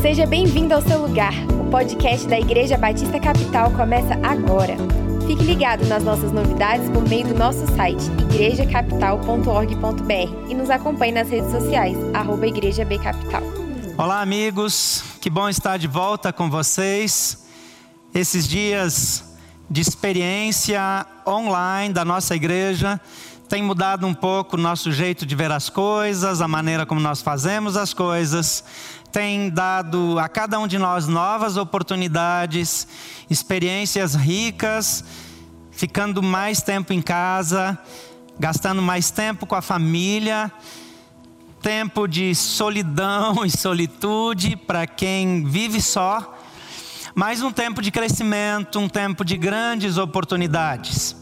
Seja bem-vindo ao seu lugar. O podcast da Igreja Batista Capital começa agora. Fique ligado nas nossas novidades por meio do nosso site igrejacapital.org.br e nos acompanhe nas redes sociais, arroba Igreja B Capital. Olá, amigos. Que bom estar de volta com vocês. Esses dias de experiência online da nossa igreja tem mudado um pouco o nosso jeito de ver as coisas, a maneira como nós fazemos as coisas, tem dado a cada um de nós novas oportunidades, experiências ricas, ficando mais tempo em casa, gastando mais tempo com a família, tempo de solidão e solitude para quem vive só, mas um tempo de crescimento, um tempo de grandes oportunidades.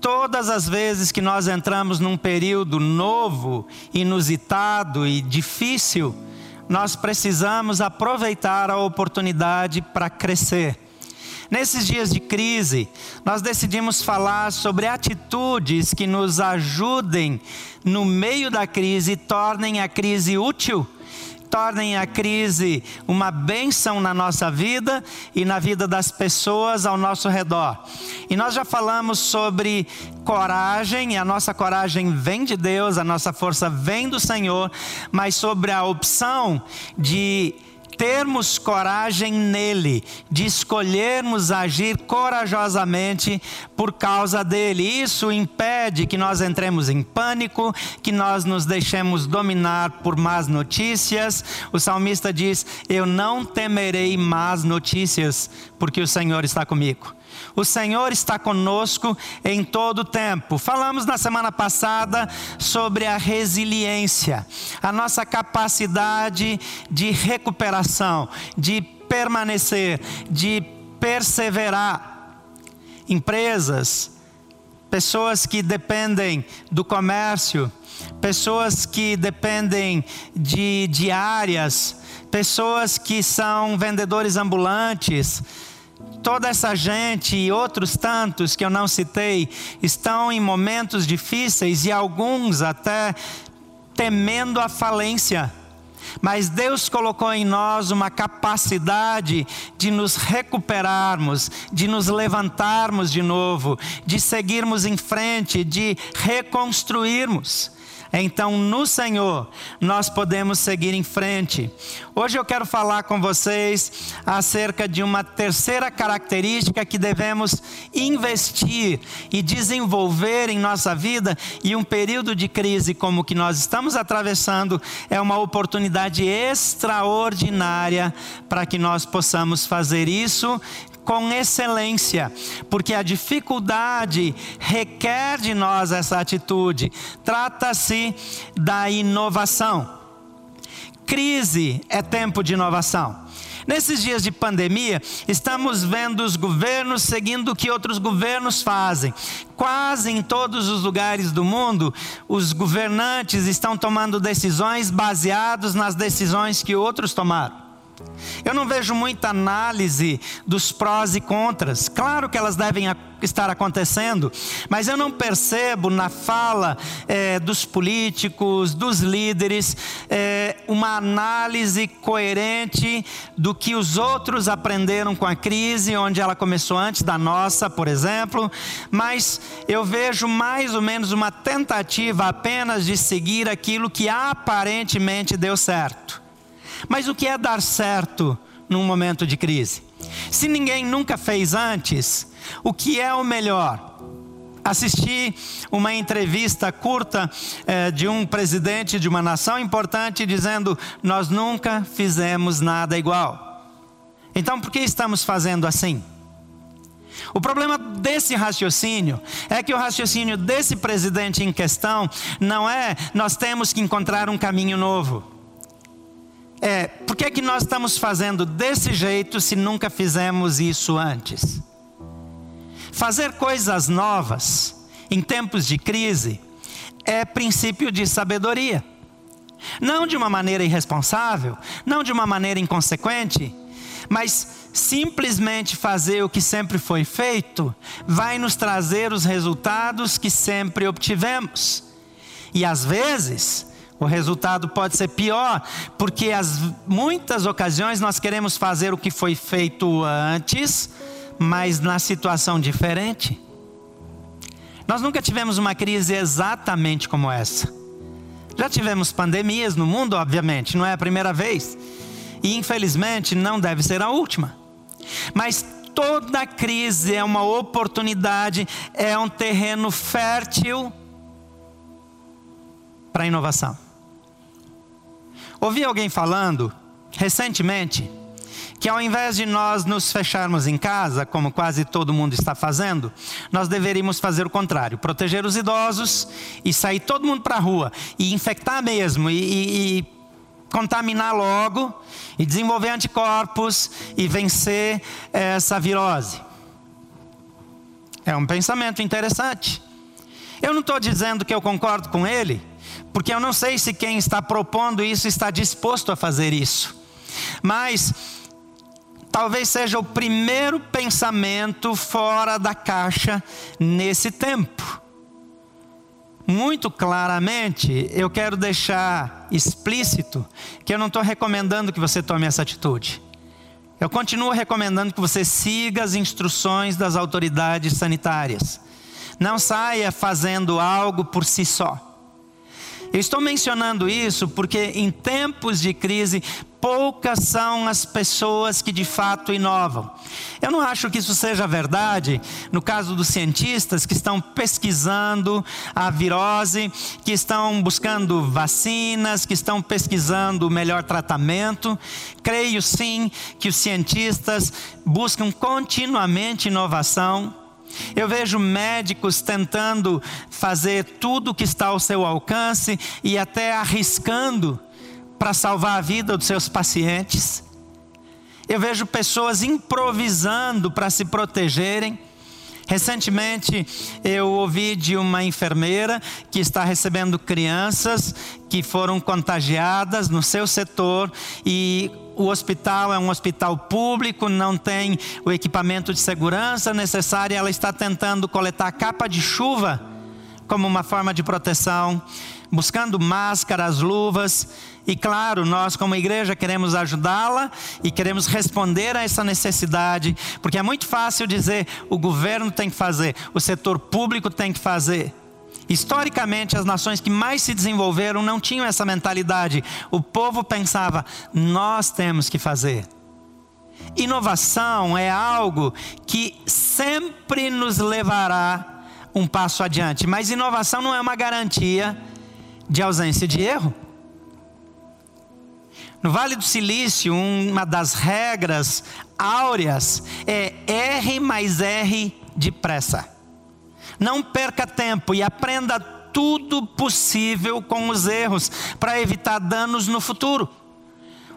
Todas as vezes que nós entramos num período novo, inusitado e difícil, nós precisamos aproveitar a oportunidade para crescer. Nesses dias de crise, nós decidimos falar sobre atitudes que nos ajudem no meio da crise e tornem a crise útil tornem a crise uma bênção na nossa vida e na vida das pessoas ao nosso redor. E nós já falamos sobre coragem, a nossa coragem vem de Deus, a nossa força vem do Senhor, mas sobre a opção de termos coragem nele, de escolhermos agir corajosamente por causa dele. Isso impede que nós entremos em pânico, que nós nos deixemos dominar por más notícias. O salmista diz: Eu não temerei más notícias, porque o Senhor está comigo. O Senhor está conosco em todo o tempo. Falamos na semana passada sobre a resiliência, a nossa capacidade de recuperação, de permanecer, de perseverar. Empresas, pessoas que dependem do comércio, pessoas que dependem de diárias, pessoas que são vendedores ambulantes, toda essa gente e outros tantos que eu não citei estão em momentos difíceis e alguns até temendo a falência. Mas Deus colocou em nós uma capacidade de nos recuperarmos, de nos levantarmos de novo, de seguirmos em frente, de reconstruirmos. Então, no Senhor, nós podemos seguir em frente. Hoje eu quero falar com vocês acerca de uma terceira característica que devemos investir e desenvolver em nossa vida, e um período de crise como o que nós estamos atravessando é uma oportunidade extraordinária para que nós possamos fazer isso com excelência, porque a dificuldade requer de nós essa atitude. Trata-se da inovação. Crise é tempo de inovação. Nesses dias de pandemia, estamos vendo os governos seguindo o que outros governos fazem. Quase em todos os lugares do mundo, os governantes estão tomando decisões baseadas nas decisões que outros tomaram. Eu não vejo muita análise dos prós e contras. Claro que elas devem estar acontecendo, mas eu não percebo na fala é, dos políticos, dos líderes, é, uma análise coerente do que os outros aprenderam com a crise, onde ela começou antes da nossa, por exemplo. Mas eu vejo mais ou menos uma tentativa apenas de seguir aquilo que aparentemente deu certo. Mas o que é dar certo num momento de crise? Se ninguém nunca fez antes, o que é o melhor? Assisti uma entrevista curta eh, de um presidente de uma nação importante dizendo: Nós nunca fizemos nada igual. Então, por que estamos fazendo assim? O problema desse raciocínio é que o raciocínio desse presidente em questão não é nós temos que encontrar um caminho novo é: por que, é que nós estamos fazendo desse jeito se nunca fizemos isso antes? Fazer coisas novas em tempos de crise é princípio de sabedoria. Não de uma maneira irresponsável, não de uma maneira inconsequente, mas simplesmente fazer o que sempre foi feito vai nos trazer os resultados que sempre obtivemos. E às vezes, O resultado pode ser pior, porque as muitas ocasiões nós queremos fazer o que foi feito antes, mas na situação diferente. Nós nunca tivemos uma crise exatamente como essa. Já tivemos pandemias no mundo, obviamente, não é a primeira vez. E infelizmente não deve ser a última. Mas toda crise é uma oportunidade, é um terreno fértil para inovação. Ouvi alguém falando recentemente que ao invés de nós nos fecharmos em casa, como quase todo mundo está fazendo, nós deveríamos fazer o contrário: proteger os idosos e sair todo mundo para a rua e infectar mesmo e, e, e contaminar logo e desenvolver anticorpos e vencer essa virose. É um pensamento interessante. Eu não estou dizendo que eu concordo com ele, porque eu não sei se quem está propondo isso está disposto a fazer isso. Mas talvez seja o primeiro pensamento fora da caixa nesse tempo. Muito claramente, eu quero deixar explícito que eu não estou recomendando que você tome essa atitude. Eu continuo recomendando que você siga as instruções das autoridades sanitárias. Não saia fazendo algo por si só. Eu estou mencionando isso porque em tempos de crise poucas são as pessoas que de fato inovam. Eu não acho que isso seja verdade no caso dos cientistas que estão pesquisando a virose, que estão buscando vacinas, que estão pesquisando o melhor tratamento. Creio sim que os cientistas buscam continuamente inovação. Eu vejo médicos tentando fazer tudo o que está ao seu alcance e até arriscando para salvar a vida dos seus pacientes. Eu vejo pessoas improvisando para se protegerem. Recentemente eu ouvi de uma enfermeira que está recebendo crianças que foram contagiadas no seu setor e o hospital é um hospital público, não tem o equipamento de segurança necessário, ela está tentando coletar capa de chuva como uma forma de proteção, buscando máscaras, luvas, e claro, nós como igreja queremos ajudá-la e queremos responder a essa necessidade, porque é muito fácil dizer o governo tem que fazer, o setor público tem que fazer. Historicamente, as nações que mais se desenvolveram não tinham essa mentalidade. O povo pensava, nós temos que fazer. Inovação é algo que sempre nos levará um passo adiante, mas inovação não é uma garantia de ausência de erro. No Vale do Silício, uma das regras áureas é R mais R depressa. Não perca tempo e aprenda tudo possível com os erros para evitar danos no futuro.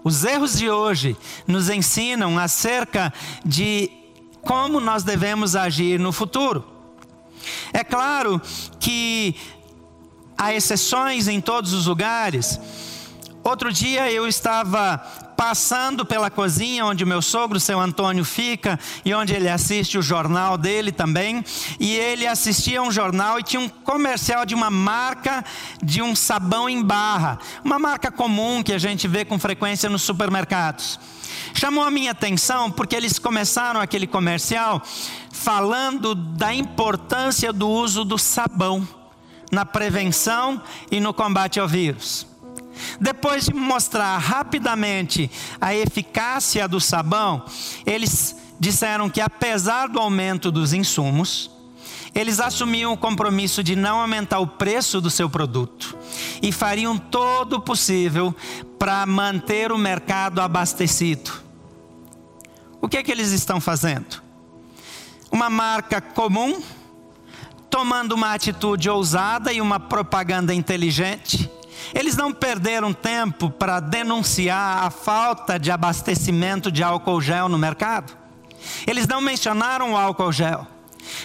Os erros de hoje nos ensinam acerca de como nós devemos agir no futuro. É claro que há exceções em todos os lugares. Outro dia eu estava passando pela cozinha onde meu sogro, seu Antônio, fica e onde ele assiste o jornal dele também. E ele assistia um jornal e tinha um comercial de uma marca de um sabão em barra, uma marca comum que a gente vê com frequência nos supermercados. Chamou a minha atenção porque eles começaram aquele comercial falando da importância do uso do sabão na prevenção e no combate ao vírus. Depois de mostrar rapidamente a eficácia do sabão, eles disseram que apesar do aumento dos insumos, eles assumiam o compromisso de não aumentar o preço do seu produto e fariam todo o possível para manter o mercado abastecido. O que é que eles estão fazendo? Uma marca comum, tomando uma atitude ousada e uma propaganda inteligente, eles não perderam tempo para denunciar a falta de abastecimento de álcool gel no mercado. Eles não mencionaram o álcool gel,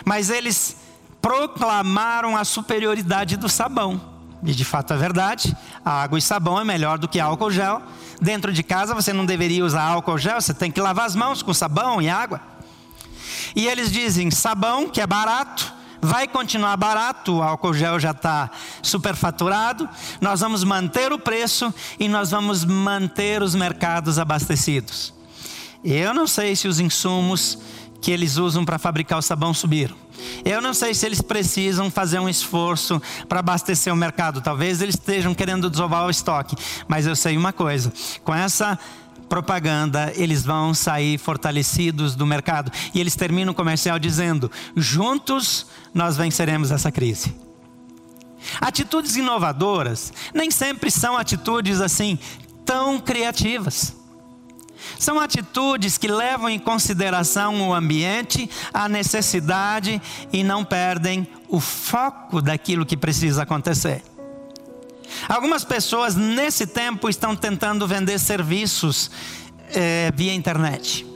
mas eles proclamaram a superioridade do sabão. E de fato é verdade, a água e sabão é melhor do que álcool gel. Dentro de casa você não deveria usar álcool gel, você tem que lavar as mãos com sabão e água. E eles dizem sabão, que é barato, vai continuar barato, o álcool gel já está superfaturado, nós vamos manter o preço e nós vamos manter os mercados abastecidos. Eu não sei se os insumos que eles usam para fabricar o sabão subiram. Eu não sei se eles precisam fazer um esforço para abastecer o mercado. Talvez eles estejam querendo desovar o estoque. Mas eu sei uma coisa: com essa propaganda, eles vão sair fortalecidos do mercado. E eles terminam o comercial dizendo: juntos nós venceremos essa crise. Atitudes inovadoras nem sempre são atitudes assim tão criativas. São atitudes que levam em consideração o ambiente, a necessidade e não perdem o foco daquilo que precisa acontecer. Algumas pessoas nesse tempo estão tentando vender serviços é, via internet.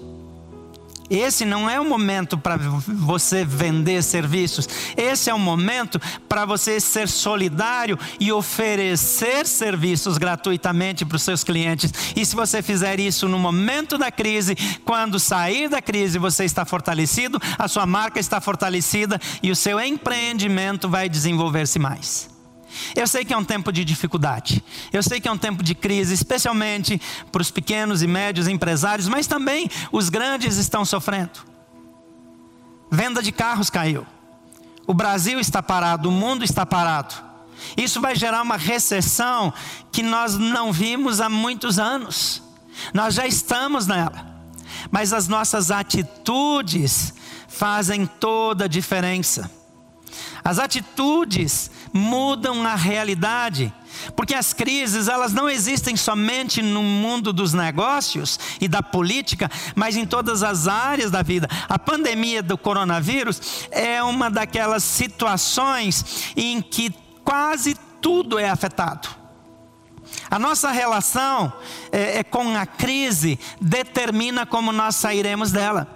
Esse não é o momento para você vender serviços. Esse é o momento para você ser solidário e oferecer serviços gratuitamente para os seus clientes. E se você fizer isso no momento da crise, quando sair da crise, você está fortalecido, a sua marca está fortalecida e o seu empreendimento vai desenvolver-se mais. Eu sei que é um tempo de dificuldade, eu sei que é um tempo de crise, especialmente para os pequenos e médios empresários, mas também os grandes estão sofrendo. Venda de carros caiu, o Brasil está parado, o mundo está parado. Isso vai gerar uma recessão que nós não vimos há muitos anos, nós já estamos nela, mas as nossas atitudes fazem toda a diferença. As atitudes mudam a realidade. Porque as crises, elas não existem somente no mundo dos negócios e da política, mas em todas as áreas da vida. A pandemia do coronavírus é uma daquelas situações em que quase tudo é afetado. A nossa relação é, é com a crise determina como nós sairemos dela.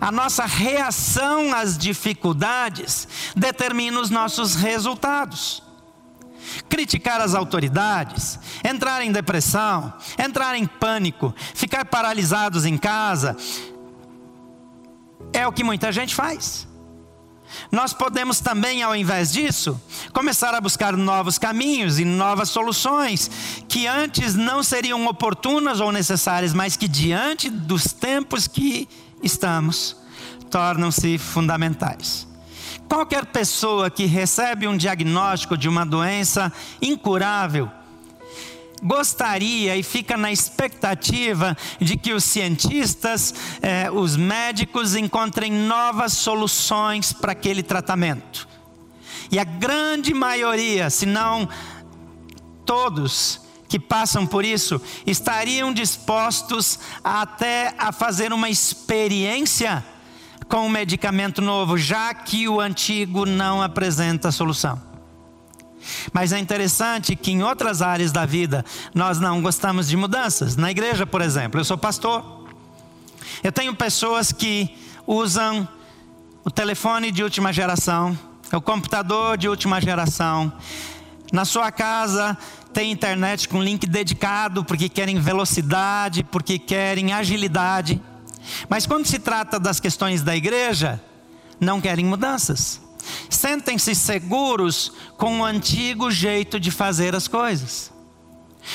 A nossa reação às dificuldades determina os nossos resultados. Criticar as autoridades, entrar em depressão, entrar em pânico, ficar paralisados em casa, é o que muita gente faz. Nós podemos também, ao invés disso, começar a buscar novos caminhos e novas soluções que antes não seriam oportunas ou necessárias, mas que diante dos tempos que estamos tornam-se fundamentais. Qualquer pessoa que recebe um diagnóstico de uma doença incurável, gostaria e fica na expectativa de que os cientistas, eh, os médicos encontrem novas soluções para aquele tratamento. E a grande maioria, se não todos, que passam por isso estariam dispostos até a fazer uma experiência com um medicamento novo, já que o antigo não apresenta solução. Mas é interessante que em outras áreas da vida nós não gostamos de mudanças. Na igreja, por exemplo, eu sou pastor. Eu tenho pessoas que usam o telefone de última geração, o computador de última geração. Na sua casa tem internet com link dedicado porque querem velocidade, porque querem agilidade. Mas quando se trata das questões da igreja, não querem mudanças. Sentem-se seguros com o antigo jeito de fazer as coisas.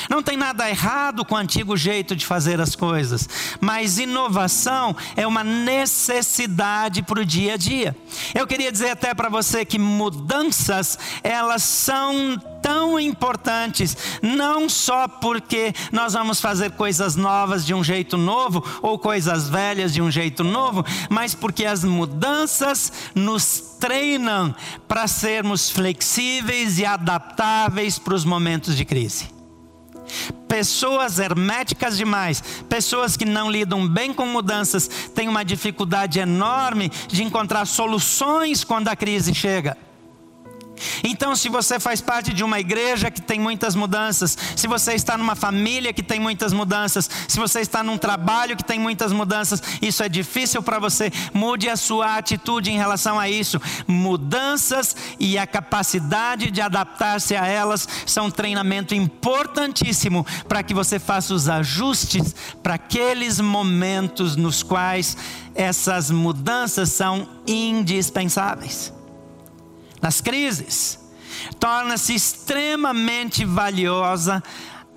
Não tem nada errado com o antigo jeito de fazer as coisas, mas inovação é uma necessidade para o dia a dia. Eu queria dizer até para você que mudanças, elas são tão importantes, não só porque nós vamos fazer coisas novas de um jeito novo ou coisas velhas de um jeito novo, mas porque as mudanças nos treinam para sermos flexíveis e adaptáveis para os momentos de crise. Pessoas herméticas demais, pessoas que não lidam bem com mudanças, têm uma dificuldade enorme de encontrar soluções quando a crise chega. Então, se você faz parte de uma igreja que tem muitas mudanças, se você está numa família que tem muitas mudanças, se você está num trabalho que tem muitas mudanças, isso é difícil para você, mude a sua atitude em relação a isso. Mudanças e a capacidade de adaptar-se a elas são um treinamento importantíssimo para que você faça os ajustes para aqueles momentos nos quais essas mudanças são indispensáveis. Nas crises. Torna-se extremamente valiosa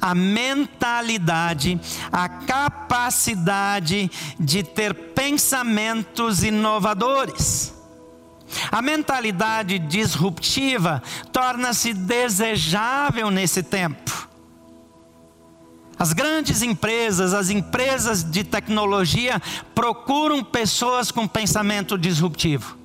a mentalidade, a capacidade de ter pensamentos inovadores. A mentalidade disruptiva torna-se desejável nesse tempo. As grandes empresas, as empresas de tecnologia procuram pessoas com pensamento disruptivo.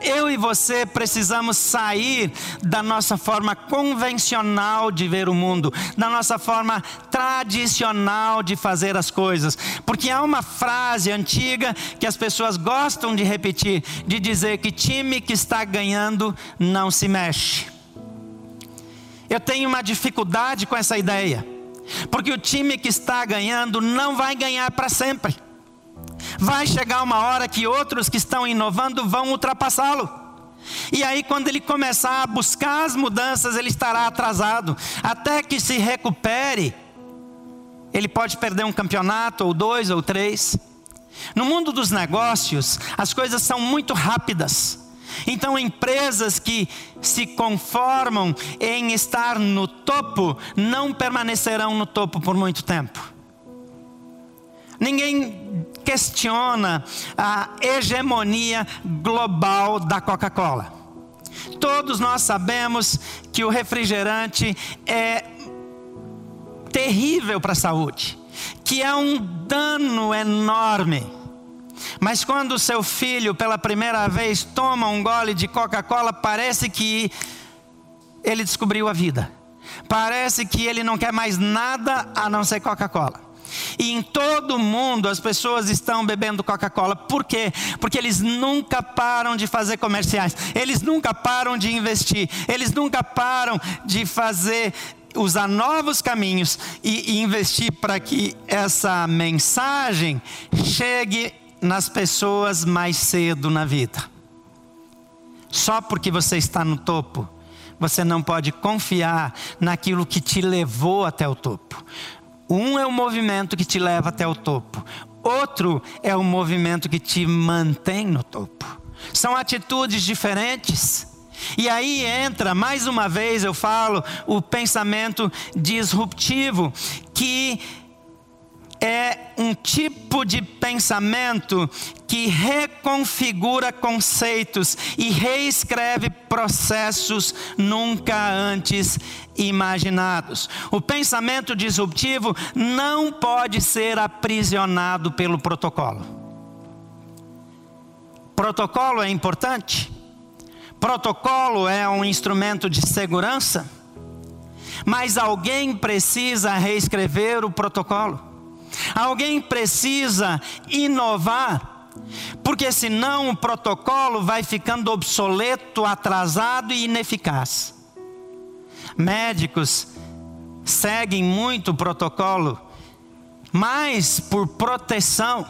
Eu e você precisamos sair da nossa forma convencional de ver o mundo, da nossa forma tradicional de fazer as coisas, porque há uma frase antiga que as pessoas gostam de repetir, de dizer que time que está ganhando não se mexe. Eu tenho uma dificuldade com essa ideia, porque o time que está ganhando não vai ganhar para sempre. Vai chegar uma hora que outros que estão inovando vão ultrapassá-lo. E aí, quando ele começar a buscar as mudanças, ele estará atrasado. Até que se recupere, ele pode perder um campeonato, ou dois, ou três. No mundo dos negócios, as coisas são muito rápidas. Então, empresas que se conformam em estar no topo, não permanecerão no topo por muito tempo. Ninguém questiona a hegemonia global da Coca-Cola. Todos nós sabemos que o refrigerante é terrível para a saúde, que é um dano enorme. Mas quando o seu filho, pela primeira vez, toma um gole de Coca-Cola, parece que ele descobriu a vida. Parece que ele não quer mais nada a não ser Coca-Cola. E em todo o mundo as pessoas estão bebendo Coca-Cola. Por quê? Porque eles nunca param de fazer comerciais, eles nunca param de investir, eles nunca param de fazer usar novos caminhos e, e investir para que essa mensagem chegue nas pessoas mais cedo na vida. Só porque você está no topo, você não pode confiar naquilo que te levou até o topo. Um é o movimento que te leva até o topo, outro é o movimento que te mantém no topo. São atitudes diferentes. E aí entra, mais uma vez eu falo, o pensamento disruptivo, que é um tipo de pensamento que reconfigura conceitos e reescreve processos nunca antes imaginados. O pensamento disruptivo não pode ser aprisionado pelo protocolo. Protocolo é importante. Protocolo é um instrumento de segurança. Mas alguém precisa reescrever o protocolo. Alguém precisa inovar, porque senão o protocolo vai ficando obsoleto, atrasado e ineficaz. Médicos seguem muito o protocolo, mas por proteção.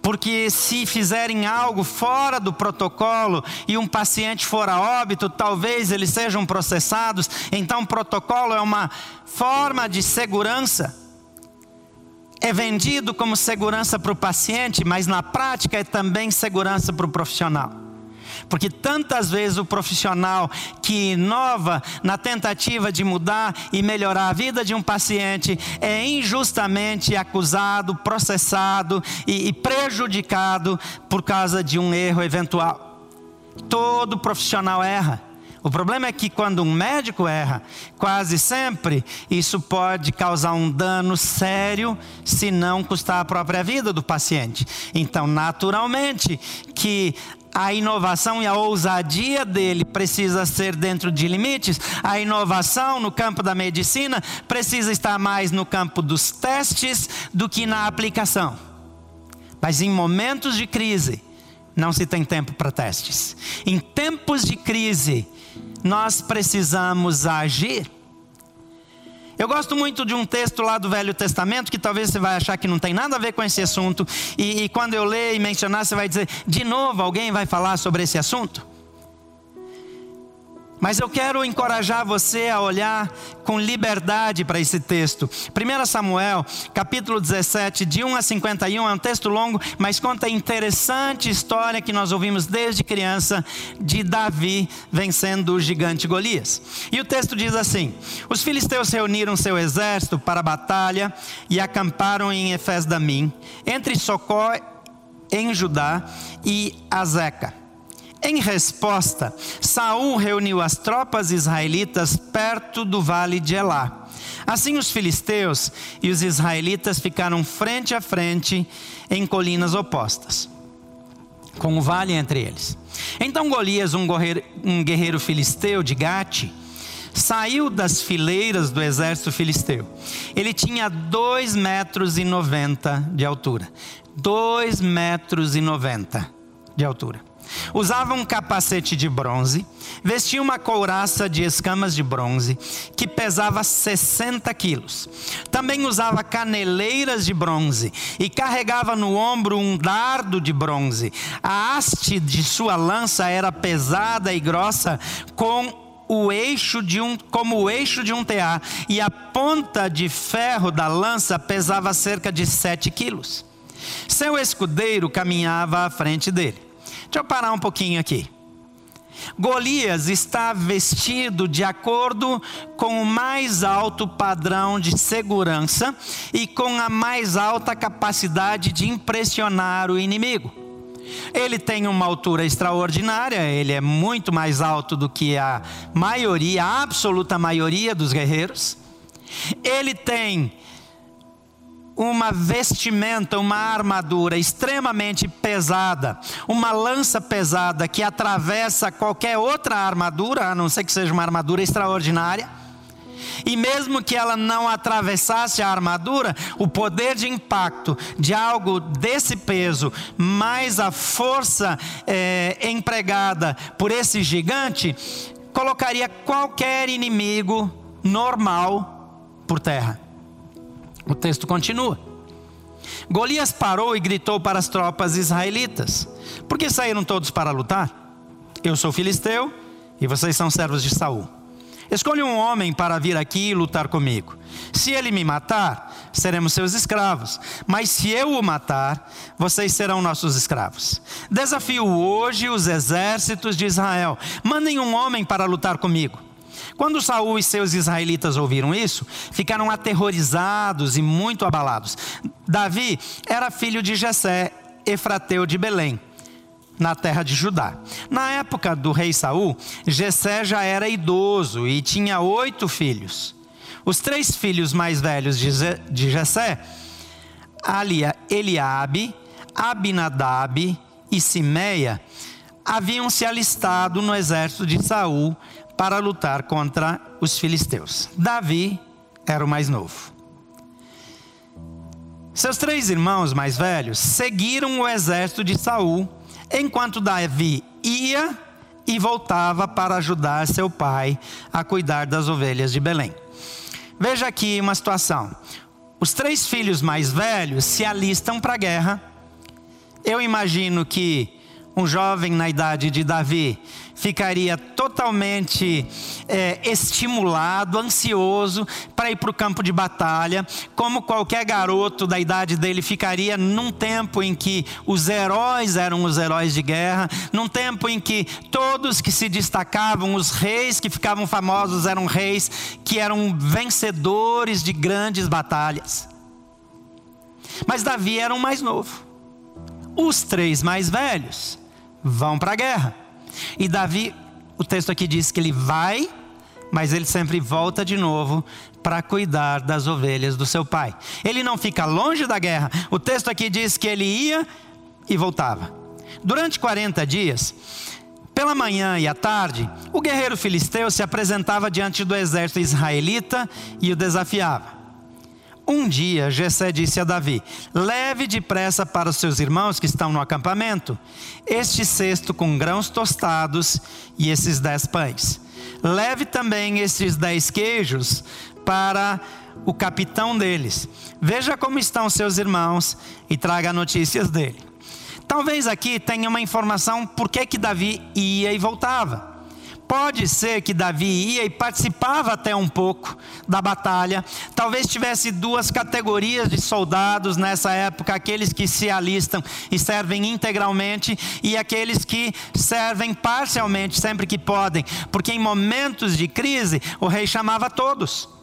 Porque se fizerem algo fora do protocolo e um paciente for a óbito, talvez eles sejam processados. Então, o protocolo é uma forma de segurança é vendido como segurança para o paciente, mas na prática é também segurança para o profissional. Porque tantas vezes o profissional que inova na tentativa de mudar e melhorar a vida de um paciente é injustamente acusado, processado e, e prejudicado por causa de um erro eventual. Todo profissional erra. O problema é que quando um médico erra, quase sempre isso pode causar um dano sério, se não custar a própria vida do paciente. Então, naturalmente, que a inovação e a ousadia dele precisa ser dentro de limites. A inovação no campo da medicina precisa estar mais no campo dos testes do que na aplicação. Mas em momentos de crise, não se tem tempo para testes. Em tempos de crise, nós precisamos agir. Eu gosto muito de um texto lá do Velho Testamento, que talvez você vai achar que não tem nada a ver com esse assunto, e, e quando eu ler e mencionar, você vai dizer, de novo alguém vai falar sobre esse assunto? Mas eu quero encorajar você a olhar com liberdade para esse texto. 1 Samuel, capítulo 17, de 1 a 51, é um texto longo, mas conta a interessante história que nós ouvimos desde criança de Davi vencendo o gigante Golias. E o texto diz assim: Os filisteus reuniram seu exército para a batalha e acamparam em Efes-Damim, entre Socó em Judá e Azeca. Em resposta, Saul reuniu as tropas israelitas perto do vale de Elá. Assim os filisteus e os israelitas ficaram frente a frente em colinas opostas, com o vale entre eles. Então Golias, um guerreiro, um guerreiro filisteu de Gate, saiu das fileiras do exército filisteu. Ele tinha dois metros e noventa de altura. Dois metros e noventa de altura. Usava um capacete de bronze, vestia uma couraça de escamas de bronze, que pesava 60 quilos. Também usava caneleiras de bronze e carregava no ombro um dardo de bronze. A haste de sua lança era pesada e grossa, com o eixo de um, como o eixo de um tear, e a ponta de ferro da lança pesava cerca de 7 quilos. Seu escudeiro caminhava à frente dele. Deixa eu parar um pouquinho aqui. Golias está vestido de acordo com o mais alto padrão de segurança e com a mais alta capacidade de impressionar o inimigo. Ele tem uma altura extraordinária, ele é muito mais alto do que a maioria, a absoluta maioria dos guerreiros. Ele tem uma vestimenta, uma armadura extremamente pesada, uma lança pesada que atravessa qualquer outra armadura, a não ser que seja uma armadura extraordinária. E mesmo que ela não atravessasse a armadura, o poder de impacto de algo desse peso, mais a força é, empregada por esse gigante, colocaria qualquer inimigo normal por terra. O texto continua. Golias parou e gritou para as tropas israelitas: Por que saíram todos para lutar? Eu sou filisteu e vocês são servos de Saul. Escolha um homem para vir aqui e lutar comigo. Se ele me matar, seremos seus escravos. Mas se eu o matar, vocês serão nossos escravos. Desafio hoje os exércitos de Israel. Mandem um homem para lutar comigo. Quando Saul e seus israelitas ouviram isso, ficaram aterrorizados e muito abalados. Davi era filho de Jessé, efrateu de Belém, na terra de Judá. Na época do rei Saul, Jessé já era idoso e tinha oito filhos. Os três filhos mais velhos de Jessé, Eliabe, Abinadab e Simeia, haviam se alistado no exército de Saul para lutar contra os filisteus. Davi era o mais novo. Seus três irmãos mais velhos seguiram o exército de Saul, enquanto Davi ia e voltava para ajudar seu pai a cuidar das ovelhas de Belém. Veja aqui uma situação. Os três filhos mais velhos se alistam para a guerra. Eu imagino que um jovem na idade de Davi ficaria totalmente é, estimulado, ansioso para ir para o campo de batalha, como qualquer garoto da idade dele ficaria num tempo em que os heróis eram os heróis de guerra, num tempo em que todos que se destacavam, os reis que ficavam famosos eram reis que eram vencedores de grandes batalhas. Mas Davi era o mais novo. Os três mais velhos vão para a guerra. E Davi, o texto aqui diz que ele vai, mas ele sempre volta de novo para cuidar das ovelhas do seu pai. Ele não fica longe da guerra. O texto aqui diz que ele ia e voltava. Durante 40 dias, pela manhã e à tarde, o guerreiro filisteu se apresentava diante do exército israelita e o desafiava. Um dia, Jessé disse a Davi: Leve depressa para os seus irmãos que estão no acampamento este cesto com grãos tostados e esses dez pães. Leve também estes dez queijos para o capitão deles. Veja como estão seus irmãos e traga notícias dele. Talvez aqui tenha uma informação por que, que Davi ia e voltava. Pode ser que Davi ia e participava até um pouco da batalha. Talvez tivesse duas categorias de soldados nessa época: aqueles que se alistam e servem integralmente, e aqueles que servem parcialmente, sempre que podem, porque em momentos de crise o rei chamava todos.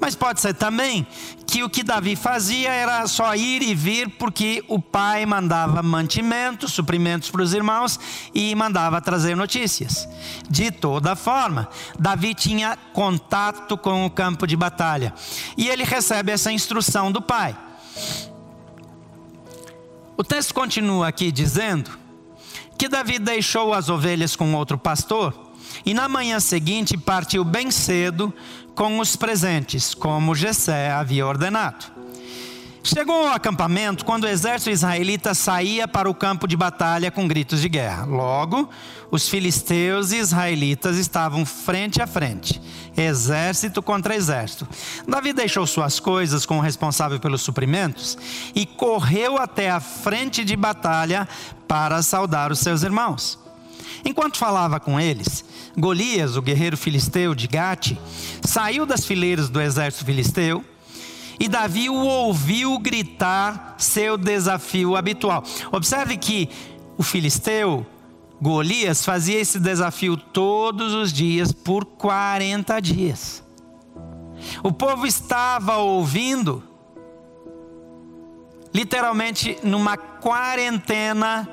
Mas pode ser também que o que Davi fazia era só ir e vir porque o pai mandava mantimentos, suprimentos para os irmãos e mandava trazer notícias. De toda forma, Davi tinha contato com o campo de batalha e ele recebe essa instrução do pai. O texto continua aqui dizendo que Davi deixou as ovelhas com outro pastor e na manhã seguinte partiu bem cedo com os presentes, como Jessé havia ordenado. Chegou ao acampamento quando o exército israelita saía para o campo de batalha com gritos de guerra. Logo, os filisteus e israelitas estavam frente a frente, exército contra exército. Davi deixou suas coisas com o responsável pelos suprimentos e correu até a frente de batalha para saudar os seus irmãos. Enquanto falava com eles, Golias, o guerreiro filisteu de Gate, saiu das fileiras do exército filisteu e Davi o ouviu gritar seu desafio habitual. Observe que o filisteu, Golias, fazia esse desafio todos os dias por 40 dias. O povo estava ouvindo, literalmente, numa quarentena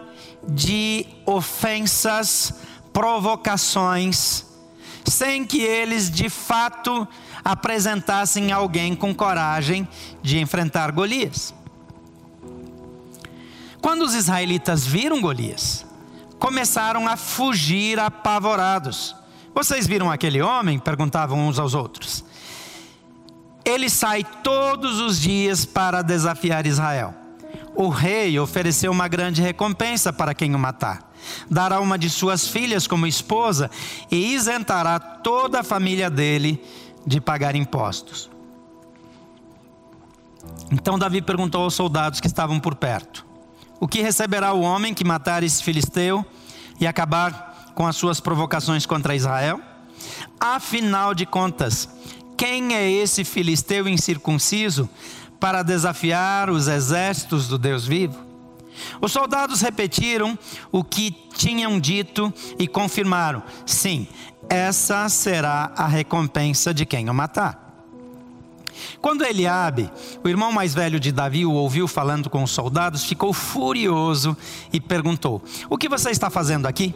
de ofensas provocações, sem que eles de fato apresentassem alguém com coragem de enfrentar Golias. Quando os israelitas viram Golias, começaram a fugir apavorados. Vocês viram aquele homem? perguntavam uns aos outros. Ele sai todos os dias para desafiar Israel. O rei ofereceu uma grande recompensa para quem o matar dará uma de suas filhas como esposa e isentará toda a família dele de pagar impostos. Então Davi perguntou aos soldados que estavam por perto: O que receberá o homem que matar esse filisteu e acabar com as suas provocações contra Israel? Afinal de contas, quem é esse filisteu incircunciso para desafiar os exércitos do Deus vivo? Os soldados repetiram o que tinham dito e confirmaram: sim, essa será a recompensa de quem o matar. Quando Eliabe, o irmão mais velho de Davi, o ouviu falando com os soldados, ficou furioso e perguntou: O que você está fazendo aqui?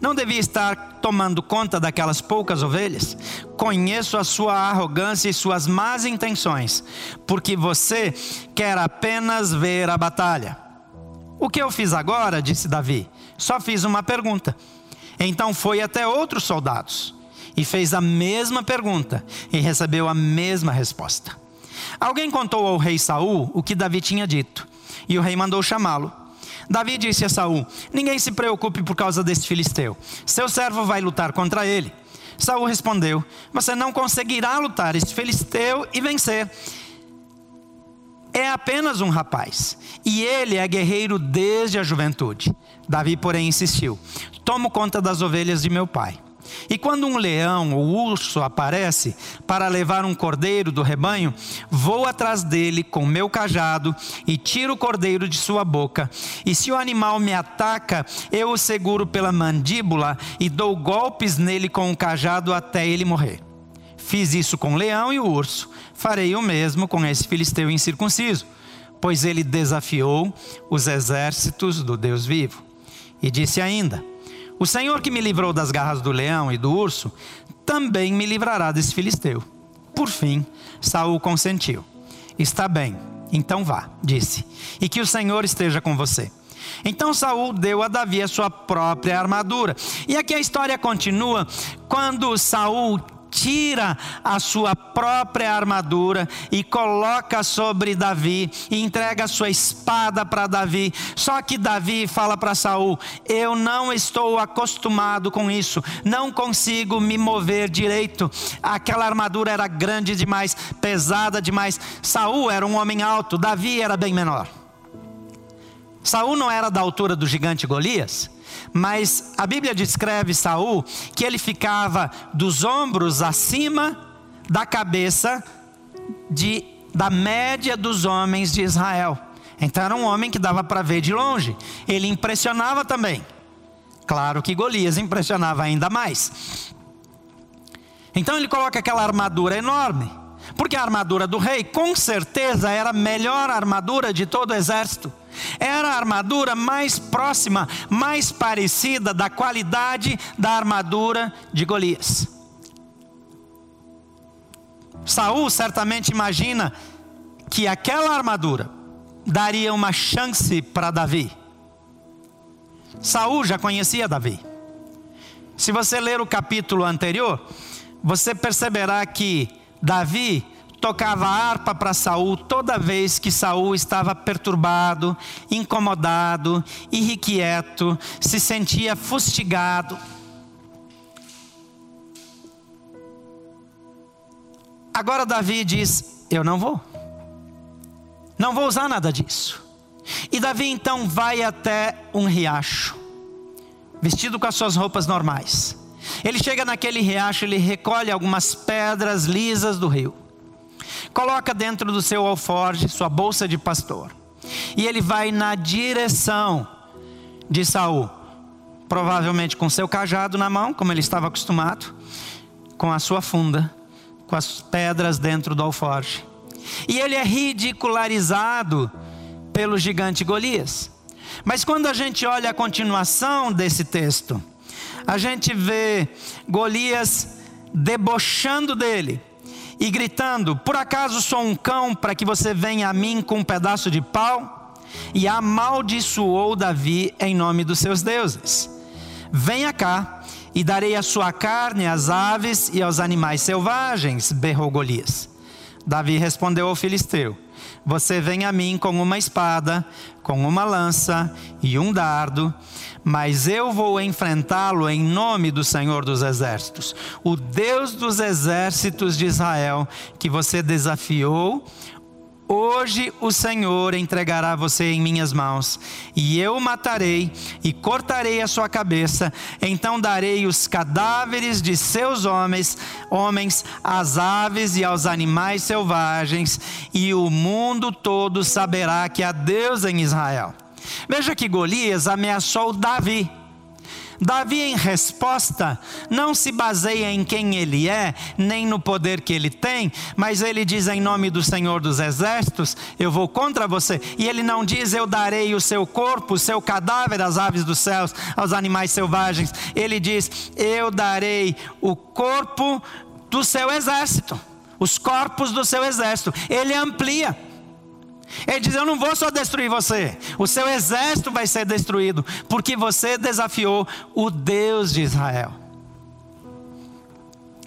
Não devia estar tomando conta daquelas poucas ovelhas? Conheço a sua arrogância e suas más intenções, porque você quer apenas ver a batalha. O que eu fiz agora, disse Davi, só fiz uma pergunta. Então foi até outros soldados e fez a mesma pergunta e recebeu a mesma resposta. Alguém contou ao rei Saul o que Davi tinha dito, e o rei mandou chamá-lo. Davi disse a Saul: Ninguém se preocupe por causa deste filisteu. Seu servo vai lutar contra ele. Saul respondeu: Você não conseguirá lutar este filisteu e vencer é apenas um rapaz, e ele é guerreiro desde a juventude. Davi, porém, insistiu: Tomo conta das ovelhas de meu pai. E quando um leão ou urso aparece para levar um cordeiro do rebanho, vou atrás dele com meu cajado e tiro o cordeiro de sua boca. E se o animal me ataca, eu o seguro pela mandíbula e dou golpes nele com o cajado até ele morrer. Fiz isso com o leão e o urso. Farei o mesmo com esse filisteu incircunciso, pois ele desafiou os exércitos do Deus vivo. E disse ainda: O Senhor que me livrou das garras do leão e do urso, também me livrará desse filisteu. Por fim, Saul consentiu. Está bem, então vá, disse, e que o Senhor esteja com você. Então Saul deu a Davi a sua própria armadura. E aqui a história continua quando Saul tira a sua própria armadura e coloca sobre Davi e entrega a sua espada para Davi. Só que Davi fala para Saul: "Eu não estou acostumado com isso, não consigo me mover direito. Aquela armadura era grande demais, pesada demais. Saul era um homem alto, Davi era bem menor. Saul não era da altura do gigante Golias, Mas a Bíblia descreve Saul que ele ficava dos ombros acima da cabeça de, da média dos homens de Israel. Então era um homem que dava para ver de longe. Ele impressionava também. Claro que Golias impressionava ainda mais. Então ele coloca aquela armadura enorme. Porque a armadura do rei, com certeza, era a melhor armadura de todo o exército. Era a armadura mais próxima, mais parecida da qualidade da armadura de Golias. Saul certamente imagina que aquela armadura daria uma chance para Davi. Saul já conhecia Davi. Se você ler o capítulo anterior, você perceberá que Davi tocava harpa para Saul toda vez que Saul estava perturbado, incomodado, irrequieto, se sentia fustigado. Agora Davi diz: Eu não vou. Não vou usar nada disso. E Davi então vai até um riacho, vestido com as suas roupas normais. Ele chega naquele riacho, ele recolhe algumas pedras lisas do rio, coloca dentro do seu alforge, sua bolsa de pastor, e ele vai na direção de Saul, provavelmente com seu cajado na mão, como ele estava acostumado, com a sua funda, com as pedras dentro do alforge. E ele é ridicularizado pelo gigante Golias. Mas quando a gente olha a continuação desse texto, a gente vê Golias debochando dele e gritando: Por acaso sou um cão para que você venha a mim com um pedaço de pau? E amaldiçoou Davi em nome dos seus deuses. Venha cá e darei a sua carne às aves e aos animais selvagens, berrou Golias. Davi respondeu ao filisteu: Você vem a mim com uma espada, com uma lança e um dardo, mas eu vou enfrentá-lo em nome do Senhor dos Exércitos, o Deus dos exércitos de Israel, que você desafiou Hoje o Senhor entregará você em minhas mãos, e eu o matarei e cortarei a sua cabeça. Então darei os cadáveres de seus homens, homens, às aves e aos animais selvagens, e o mundo todo saberá que há Deus em Israel. Veja que Golias ameaçou Davi. Davi, em resposta, não se baseia em quem ele é, nem no poder que ele tem, mas ele diz em nome do Senhor dos Exércitos: Eu vou contra você. E ele não diz: Eu darei o seu corpo, o seu cadáver às aves dos céus, aos animais selvagens. Ele diz: Eu darei o corpo do seu exército, os corpos do seu exército. Ele amplia. Ele diz: Eu não vou só destruir você, o seu exército vai ser destruído, porque você desafiou o Deus de Israel.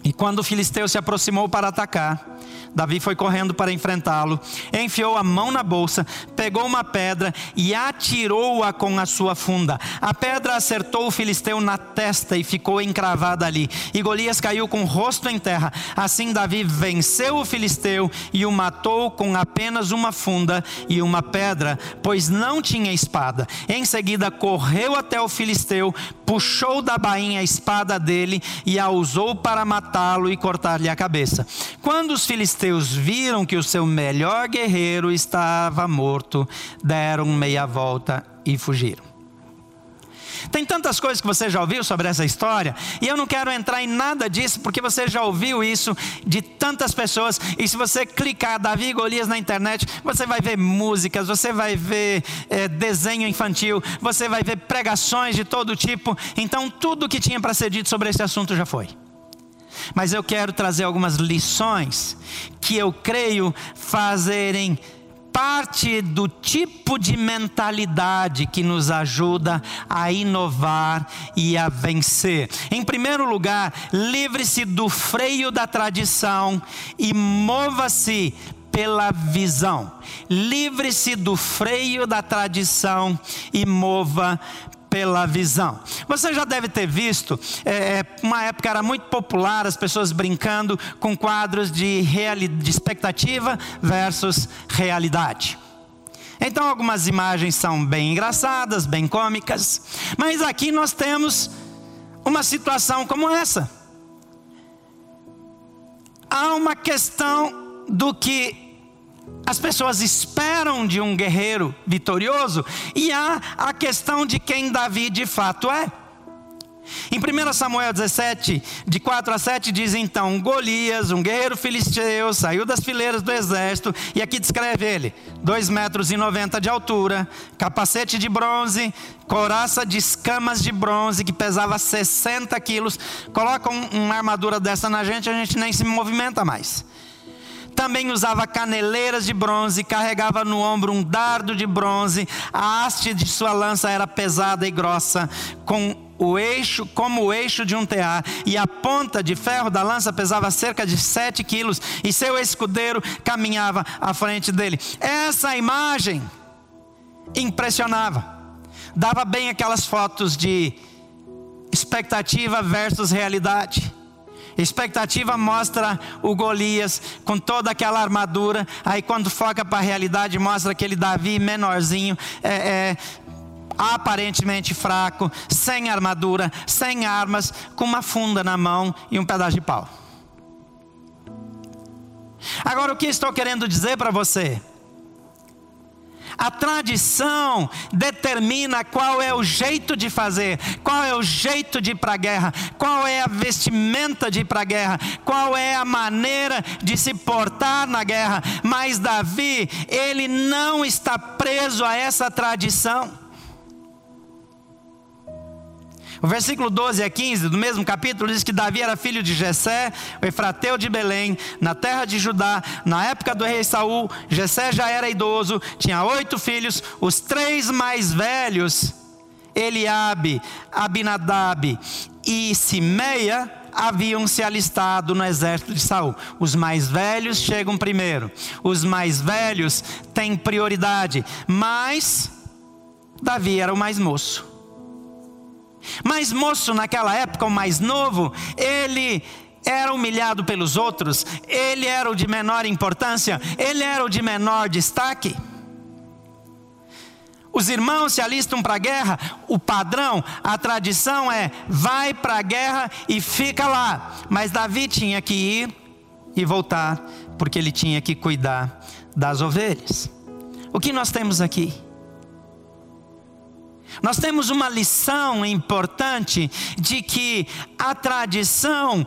E quando o filisteu se aproximou para atacar, Davi foi correndo para enfrentá-lo, enfiou a mão na bolsa, pegou uma pedra e atirou-a com a sua funda. A pedra acertou o filisteu na testa e ficou encravada ali. E Golias caiu com o rosto em terra. Assim Davi venceu o filisteu e o matou com apenas uma funda e uma pedra, pois não tinha espada. Em seguida correu até o filisteu, puxou da bainha a espada dele e a usou para matá-lo e cortar-lhe a cabeça. Quando os filisteus viram que o seu melhor guerreiro estava morto, deram meia volta e fugiram. Tem tantas coisas que você já ouviu sobre essa história, e eu não quero entrar em nada disso, porque você já ouviu isso de tantas pessoas, e se você clicar Davi Golias na internet, você vai ver músicas, você vai ver é, desenho infantil, você vai ver pregações de todo tipo, então tudo que tinha para ser dito sobre esse assunto já foi. Mas eu quero trazer algumas lições que eu creio fazerem parte do tipo de mentalidade que nos ajuda a inovar e a vencer. Em primeiro lugar, livre-se do freio da tradição e mova-se pela visão. Livre-se do freio da tradição e mova pela visão. Você já deve ter visto, é, é, uma época era muito popular as pessoas brincando com quadros de, reali de expectativa versus realidade. Então, algumas imagens são bem engraçadas, bem cômicas, mas aqui nós temos uma situação como essa. Há uma questão do que as pessoas esperam de um guerreiro vitorioso e há a questão de quem Davi de fato é. Em 1 Samuel 17, de 4 a 7, diz então: Golias, um guerreiro filisteu, saiu das fileiras do exército, e aqui descreve ele: 2 metros e 90 de altura, capacete de bronze, coraça de escamas de bronze, que pesava 60 quilos. Coloca uma armadura dessa na gente, a gente nem se movimenta mais. Também usava caneleiras de bronze, carregava no ombro um dardo de bronze, a haste de sua lança era pesada e grossa, com o eixo como o eixo de um tear, e a ponta de ferro da lança pesava cerca de sete quilos, e seu escudeiro caminhava à frente dele. Essa imagem impressionava, dava bem aquelas fotos de expectativa versus realidade. Expectativa mostra o Golias com toda aquela armadura. Aí quando foca para a realidade, mostra aquele Davi menorzinho, é, é, aparentemente fraco, sem armadura, sem armas, com uma funda na mão e um pedaço de pau. Agora, o que estou querendo dizer para você? A tradição determina qual é o jeito de fazer, qual é o jeito de ir para a guerra, qual é a vestimenta de ir para a guerra, qual é a maneira de se portar na guerra. Mas Davi, ele não está preso a essa tradição. O versículo 12 a 15 do mesmo capítulo diz que Davi era filho de Jessé, o efrateu de Belém, na terra de Judá, na época do rei Saul. Jessé já era idoso, tinha oito filhos, os três mais velhos, Eliabe, Abinadab e Simeia, haviam se alistado no exército de Saul. Os mais velhos chegam primeiro. Os mais velhos têm prioridade, mas Davi era o mais moço. Mas moço, naquela época, o mais novo, ele era humilhado pelos outros, ele era o de menor importância, ele era o de menor destaque. Os irmãos se alistam para a guerra, o padrão, a tradição é vai para a guerra e fica lá. Mas Davi tinha que ir e voltar, porque ele tinha que cuidar das ovelhas. O que nós temos aqui? Nós temos uma lição importante de que a tradição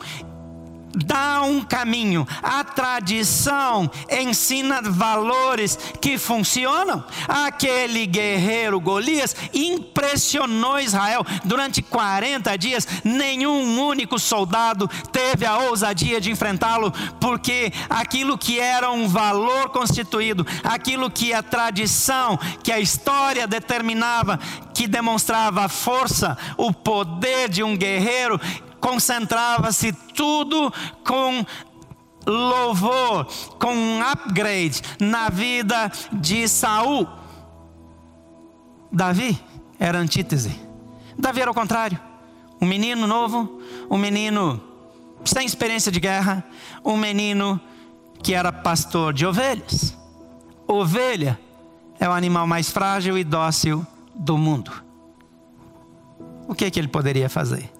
dá um caminho. A tradição ensina valores que funcionam. Aquele guerreiro Golias impressionou Israel. Durante 40 dias, nenhum único soldado teve a ousadia de enfrentá-lo, porque aquilo que era um valor constituído, aquilo que a tradição, que a história determinava, que demonstrava a força, o poder de um guerreiro, concentrava-se tudo com louvor, com um upgrade na vida de Saul. Davi era antítese. Davi era o contrário. Um menino novo, um menino sem experiência de guerra, um menino que era pastor de ovelhas. Ovelha é o animal mais frágil e dócil do mundo. O que, é que ele poderia fazer?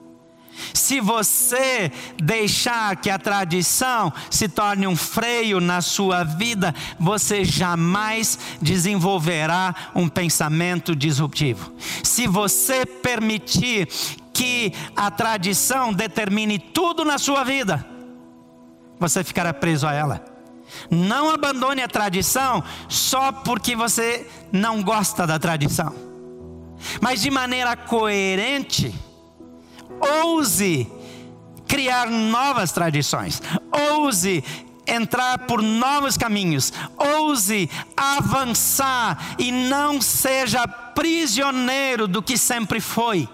Se você deixar que a tradição se torne um freio na sua vida, você jamais desenvolverá um pensamento disruptivo. Se você permitir que a tradição determine tudo na sua vida, você ficará preso a ela. Não abandone a tradição só porque você não gosta da tradição, mas de maneira coerente ouse criar novas tradições, ouse entrar por novos caminhos, ouse avançar e não seja prisioneiro do que sempre foi.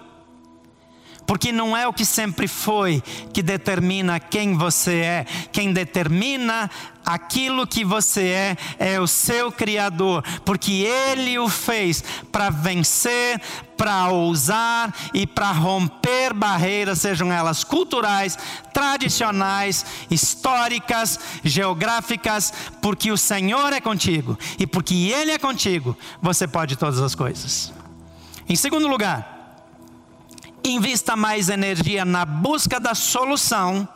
Porque não é o que sempre foi que determina quem você é. Quem determina aquilo que você é é o seu Criador, porque Ele o fez para vencer, para ousar e para romper barreiras, sejam elas culturais, tradicionais, históricas, geográficas, porque o Senhor é contigo e porque Ele é contigo, você pode todas as coisas. Em segundo lugar, invista mais energia na busca da solução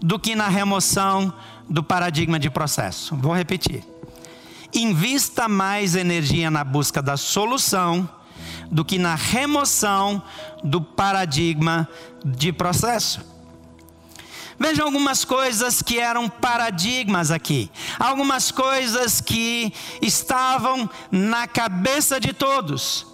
do que na remoção do paradigma de processo. Vou repetir. Invista mais energia na busca da solução do que na remoção do paradigma de processo. Vejam algumas coisas que eram paradigmas aqui, algumas coisas que estavam na cabeça de todos.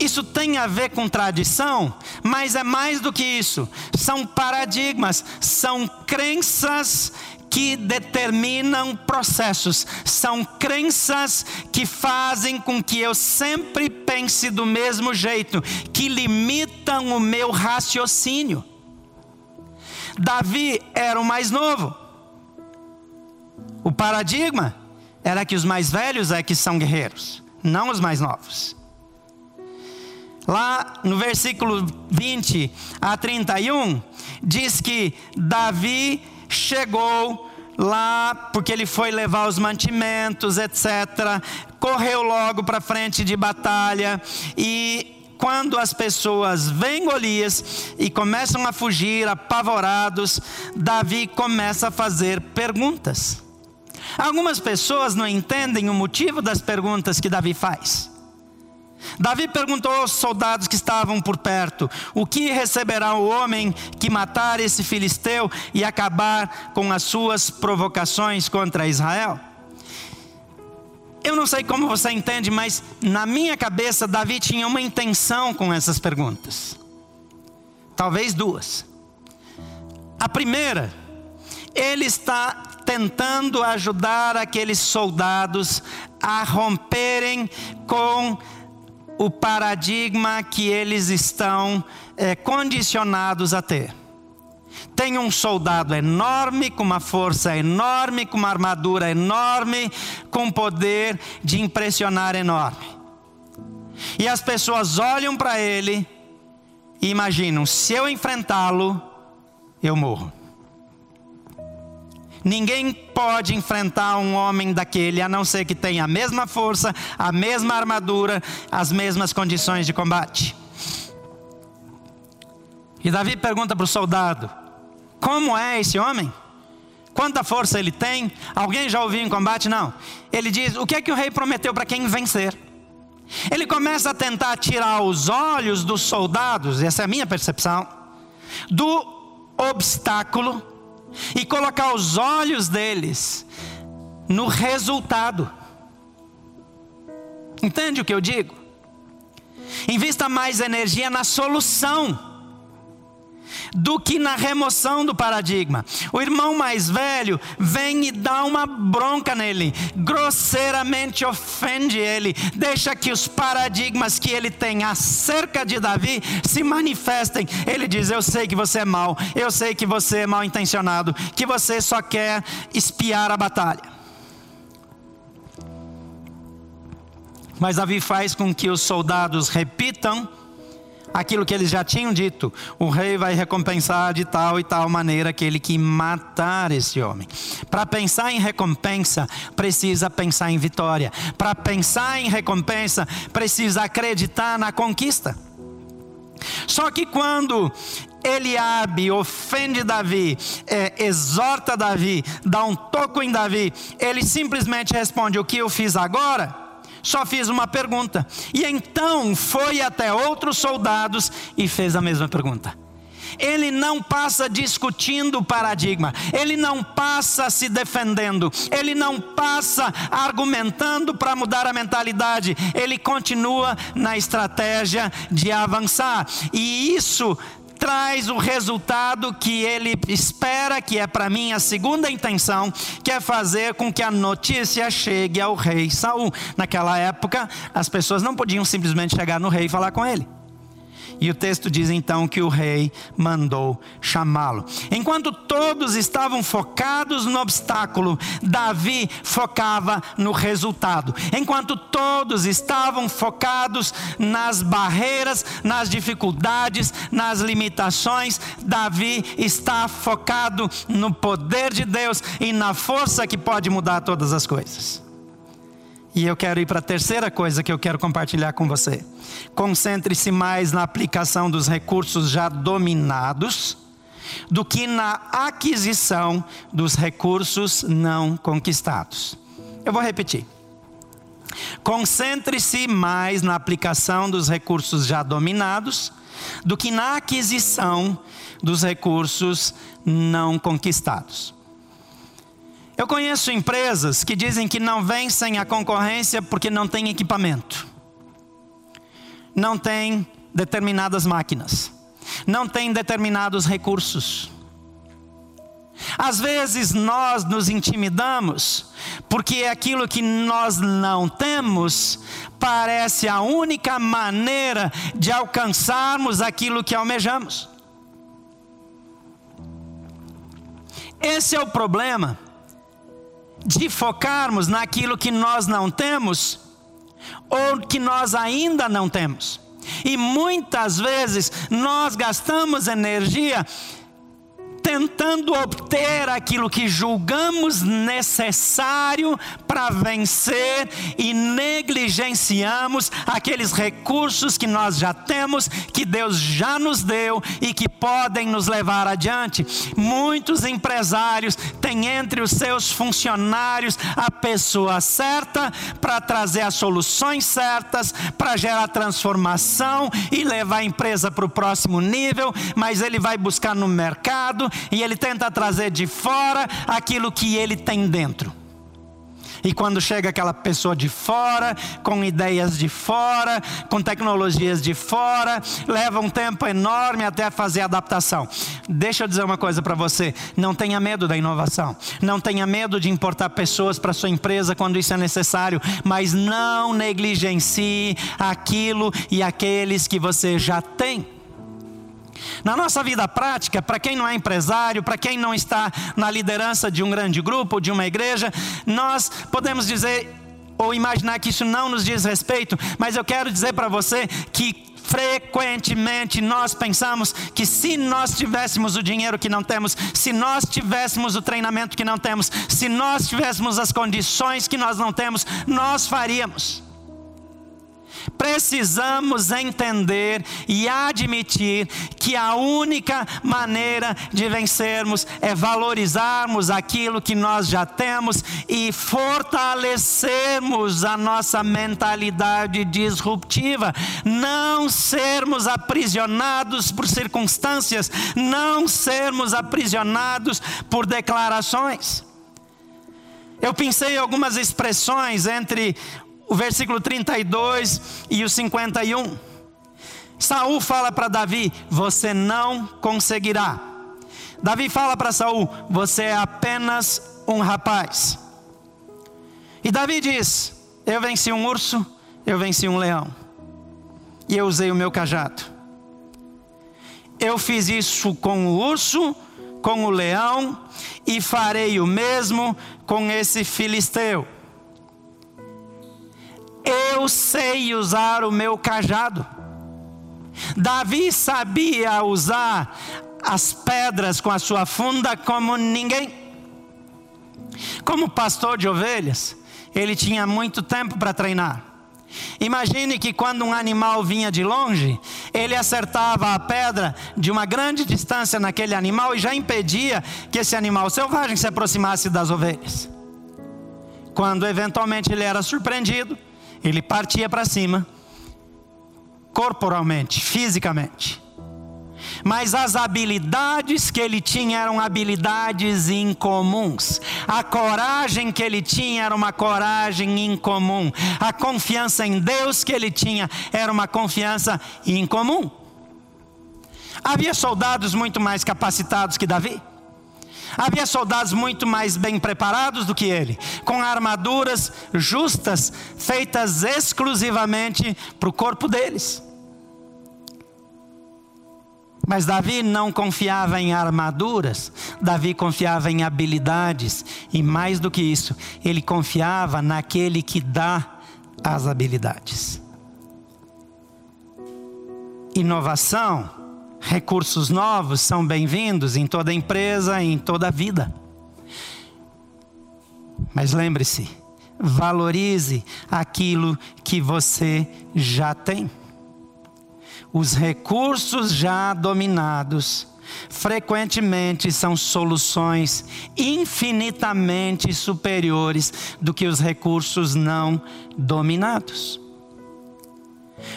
Isso tem a ver com tradição, mas é mais do que isso. São paradigmas, são crenças que determinam processos, são crenças que fazem com que eu sempre pense do mesmo jeito, que limitam o meu raciocínio. Davi era o mais novo. O paradigma era que os mais velhos é que são guerreiros, não os mais novos. Lá no versículo 20 a 31, diz que Davi chegou lá porque ele foi levar os mantimentos, etc. Correu logo para frente de batalha e quando as pessoas veem Golias e começam a fugir apavorados, Davi começa a fazer perguntas. Algumas pessoas não entendem o motivo das perguntas que Davi faz. Davi perguntou aos soldados que estavam por perto: O que receberá o homem que matar esse filisteu e acabar com as suas provocações contra Israel? Eu não sei como você entende, mas na minha cabeça, Davi tinha uma intenção com essas perguntas. Talvez duas. A primeira, ele está tentando ajudar aqueles soldados a romperem com o paradigma que eles estão é, condicionados a ter. Tem um soldado enorme, com uma força enorme, com uma armadura enorme, com poder de impressionar enorme. E as pessoas olham para ele e imaginam: se eu enfrentá-lo, eu morro. Ninguém pode enfrentar um homem daquele a não ser que tenha a mesma força, a mesma armadura, as mesmas condições de combate. E Davi pergunta para o soldado: Como é esse homem? Quanta força ele tem? Alguém já ouviu em combate? Não. Ele diz: O que é que o rei prometeu para quem vencer? Ele começa a tentar tirar os olhos dos soldados, essa é a minha percepção, do obstáculo e colocar os olhos deles no resultado. Entende o que eu digo? Invista mais energia na solução do que na remoção do paradigma. O irmão mais velho vem e dá uma bronca nele, grosseiramente ofende ele, deixa que os paradigmas que ele tem acerca de Davi se manifestem. Ele diz: Eu sei que você é mau, eu sei que você é mal intencionado, que você só quer espiar a batalha. Mas Davi faz com que os soldados repitam aquilo que eles já tinham dito: o rei vai recompensar de tal e tal maneira aquele que matar esse homem. Para pensar em recompensa, precisa pensar em vitória. Para pensar em recompensa, precisa acreditar na conquista. Só que quando Eliabe ofende Davi, é, exorta Davi, dá um toco em Davi, ele simplesmente responde: O que eu fiz agora? Só fiz uma pergunta. E então foi até outros soldados e fez a mesma pergunta. Ele não passa discutindo o paradigma, ele não passa se defendendo, ele não passa argumentando para mudar a mentalidade, ele continua na estratégia de avançar. E isso traz o resultado que ele espera, que é para mim a segunda intenção, que é fazer com que a notícia chegue ao rei Saul. Naquela época, as pessoas não podiam simplesmente chegar no rei e falar com ele. E o texto diz então que o rei mandou chamá-lo. Enquanto todos estavam focados no obstáculo, Davi focava no resultado. Enquanto todos estavam focados nas barreiras, nas dificuldades, nas limitações, Davi está focado no poder de Deus e na força que pode mudar todas as coisas. E eu quero ir para a terceira coisa que eu quero compartilhar com você. Concentre-se mais na aplicação dos recursos já dominados do que na aquisição dos recursos não conquistados. Eu vou repetir. Concentre-se mais na aplicação dos recursos já dominados do que na aquisição dos recursos não conquistados. Eu conheço empresas que dizem que não vencem a concorrência porque não tem equipamento, não tem determinadas máquinas, não tem determinados recursos. Às vezes nós nos intimidamos, porque aquilo que nós não temos parece a única maneira de alcançarmos aquilo que almejamos. Esse é o problema de focarmos naquilo que nós não temos ou que nós ainda não temos. E muitas vezes nós gastamos energia tentando obter aquilo que julgamos necessário para vencer e negligenciamos aqueles recursos que nós já temos, que Deus já nos deu e que podem nos levar adiante. Muitos empresários têm entre os seus funcionários a pessoa certa para trazer as soluções certas, para gerar transformação e levar a empresa para o próximo nível, mas ele vai buscar no mercado e ele tenta trazer de fora aquilo que ele tem dentro. E quando chega aquela pessoa de fora, com ideias de fora, com tecnologias de fora, leva um tempo enorme até fazer adaptação. Deixa eu dizer uma coisa para você: não tenha medo da inovação, não tenha medo de importar pessoas para sua empresa quando isso é necessário, mas não negligencie aquilo e aqueles que você já tem. Na nossa vida prática, para quem não é empresário, para quem não está na liderança de um grande grupo ou de uma igreja, nós podemos dizer ou imaginar que isso não nos diz respeito, mas eu quero dizer para você que frequentemente nós pensamos que se nós tivéssemos o dinheiro que não temos, se nós tivéssemos o treinamento que não temos, se nós tivéssemos as condições que nós não temos, nós faríamos. Precisamos entender e admitir que a única maneira de vencermos é valorizarmos aquilo que nós já temos e fortalecermos a nossa mentalidade disruptiva, não sermos aprisionados por circunstâncias, não sermos aprisionados por declarações. Eu pensei em algumas expressões entre o versículo 32 e o 51. Saul fala para Davi: Você não conseguirá. Davi fala para Saul: Você é apenas um rapaz. E Davi diz: Eu venci um urso, eu venci um leão. E eu usei o meu cajado. Eu fiz isso com o urso, com o leão, e farei o mesmo com esse filisteu eu sei usar o meu cajado. Davi sabia usar as pedras com a sua funda como ninguém. Como pastor de ovelhas, ele tinha muito tempo para treinar. Imagine que quando um animal vinha de longe, ele acertava a pedra de uma grande distância naquele animal e já impedia que esse animal selvagem se aproximasse das ovelhas. Quando eventualmente ele era surpreendido, ele partia para cima, corporalmente, fisicamente. Mas as habilidades que ele tinha eram habilidades incomuns. A coragem que ele tinha era uma coragem incomum. A confiança em Deus que ele tinha era uma confiança incomum. Havia soldados muito mais capacitados que Davi. Havia soldados muito mais bem preparados do que ele, com armaduras justas, feitas exclusivamente para o corpo deles. Mas Davi não confiava em armaduras, Davi confiava em habilidades, e mais do que isso, ele confiava naquele que dá as habilidades. Inovação, recursos novos são bem-vindos em toda empresa, em toda a vida. Mas lembre-se, valorize aquilo que você já tem. Os recursos já dominados frequentemente são soluções infinitamente superiores do que os recursos não dominados.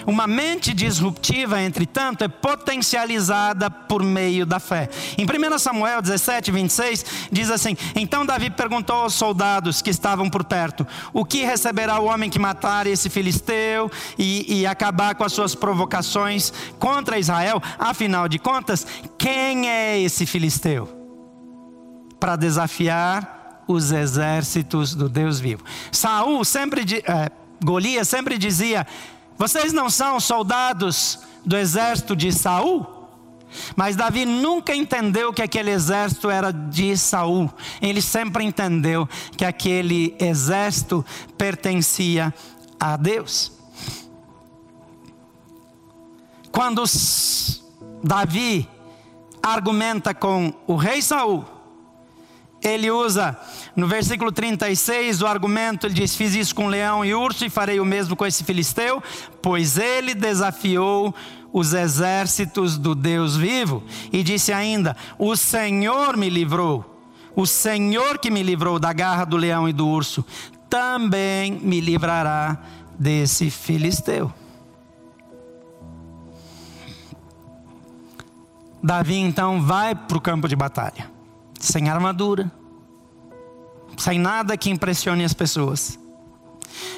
Uma mente disruptiva, entretanto, é potencializada por meio da fé. Em 1 Samuel 17, 26, diz assim: Então Davi perguntou aos soldados que estavam por perto: O que receberá o homem que matar esse filisteu e, e acabar com as suas provocações contra Israel? Afinal de contas, quem é esse filisteu? Para desafiar os exércitos do Deus vivo. Saul sempre, é, Golias sempre dizia: vocês não são soldados do exército de Saul? Mas Davi nunca entendeu que aquele exército era de Saul. Ele sempre entendeu que aquele exército pertencia a Deus. Quando Davi argumenta com o rei Saul, ele usa no versículo 36 o argumento, ele diz: Fiz isso com leão e urso e farei o mesmo com esse filisteu, pois ele desafiou os exércitos do Deus vivo. E disse ainda: O Senhor me livrou, o Senhor que me livrou da garra do leão e do urso, também me livrará desse filisteu. Davi então vai para o campo de batalha sem armadura, sem nada que impressione as pessoas.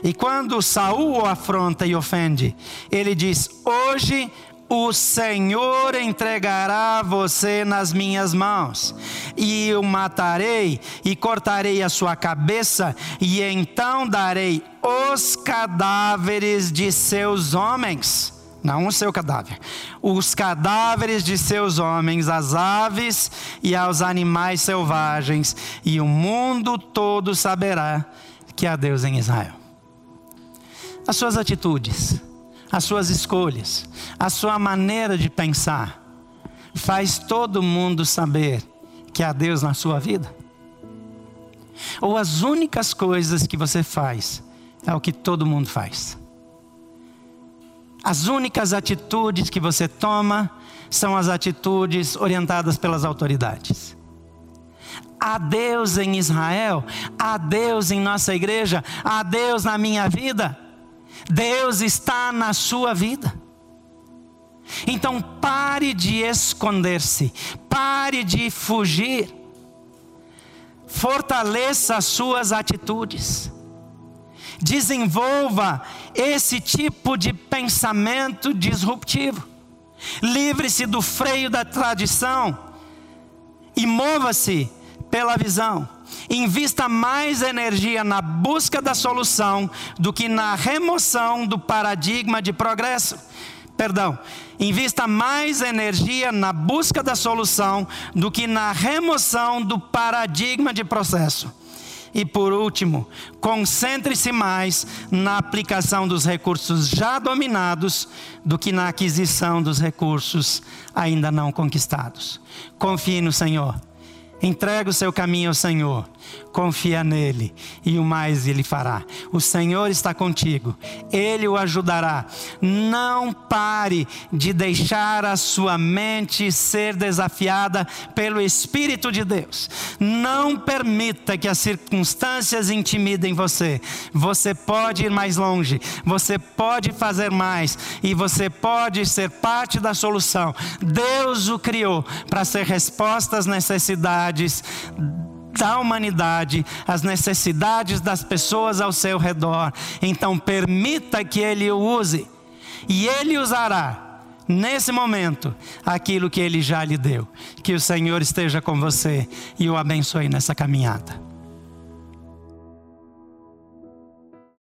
E quando Saul o afronta e ofende, ele diz: Hoje o Senhor entregará você nas minhas mãos, e o matarei, e cortarei a sua cabeça, e então darei os cadáveres de seus homens não o seu cadáver, os cadáveres de seus homens, as aves e aos animais selvagens, e o mundo todo saberá que há Deus em Israel. As suas atitudes, as suas escolhas, a sua maneira de pensar, faz todo mundo saber que há Deus na sua vida? Ou as únicas coisas que você faz é o que todo mundo faz? As únicas atitudes que você toma são as atitudes orientadas pelas autoridades. Há Deus em Israel, há Deus em nossa igreja, há Deus na minha vida. Deus está na sua vida. Então pare de esconder-se, pare de fugir, fortaleça as suas atitudes desenvolva esse tipo de pensamento disruptivo. Livre-se do freio da tradição e mova-se pela visão. Invista mais energia na busca da solução do que na remoção do paradigma de progresso. Perdão, invista mais energia na busca da solução do que na remoção do paradigma de processo. E por último, concentre-se mais na aplicação dos recursos já dominados do que na aquisição dos recursos ainda não conquistados. Confie no Senhor. Entrega o seu caminho ao Senhor confia nele e o mais ele fará. O Senhor está contigo, ele o ajudará. Não pare de deixar a sua mente ser desafiada pelo Espírito de Deus. Não permita que as circunstâncias intimidem você. Você pode ir mais longe, você pode fazer mais e você pode ser parte da solução. Deus o criou para ser resposta às necessidades da humanidade, as necessidades das pessoas ao seu redor. Então, permita que Ele o use, e Ele usará, nesse momento, aquilo que Ele já lhe deu. Que o Senhor esteja com você e o abençoe nessa caminhada.